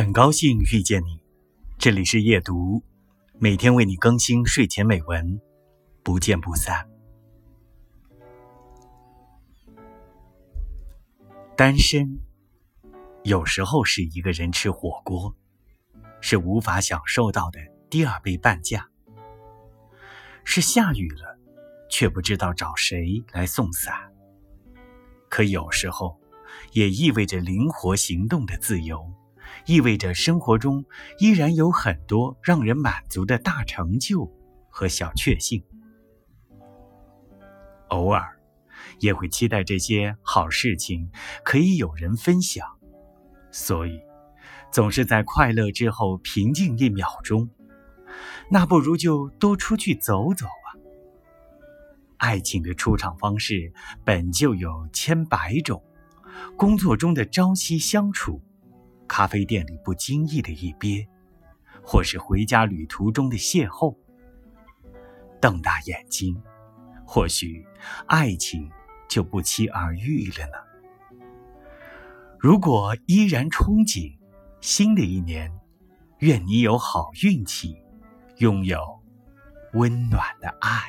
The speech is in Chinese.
很高兴遇见你，这里是夜读，每天为你更新睡前美文，不见不散。单身有时候是一个人吃火锅，是无法享受到的第二杯半价，是下雨了却不知道找谁来送伞，可有时候也意味着灵活行动的自由。意味着生活中依然有很多让人满足的大成就和小确幸，偶尔也会期待这些好事情可以有人分享，所以总是在快乐之后平静一秒钟，那不如就多出去走走啊！爱情的出场方式本就有千百种，工作中的朝夕相处。咖啡店里不经意的一瞥，或是回家旅途中的邂逅，瞪大眼睛，或许爱情就不期而遇了呢。如果依然憧憬新的一年，愿你有好运气，拥有温暖的爱。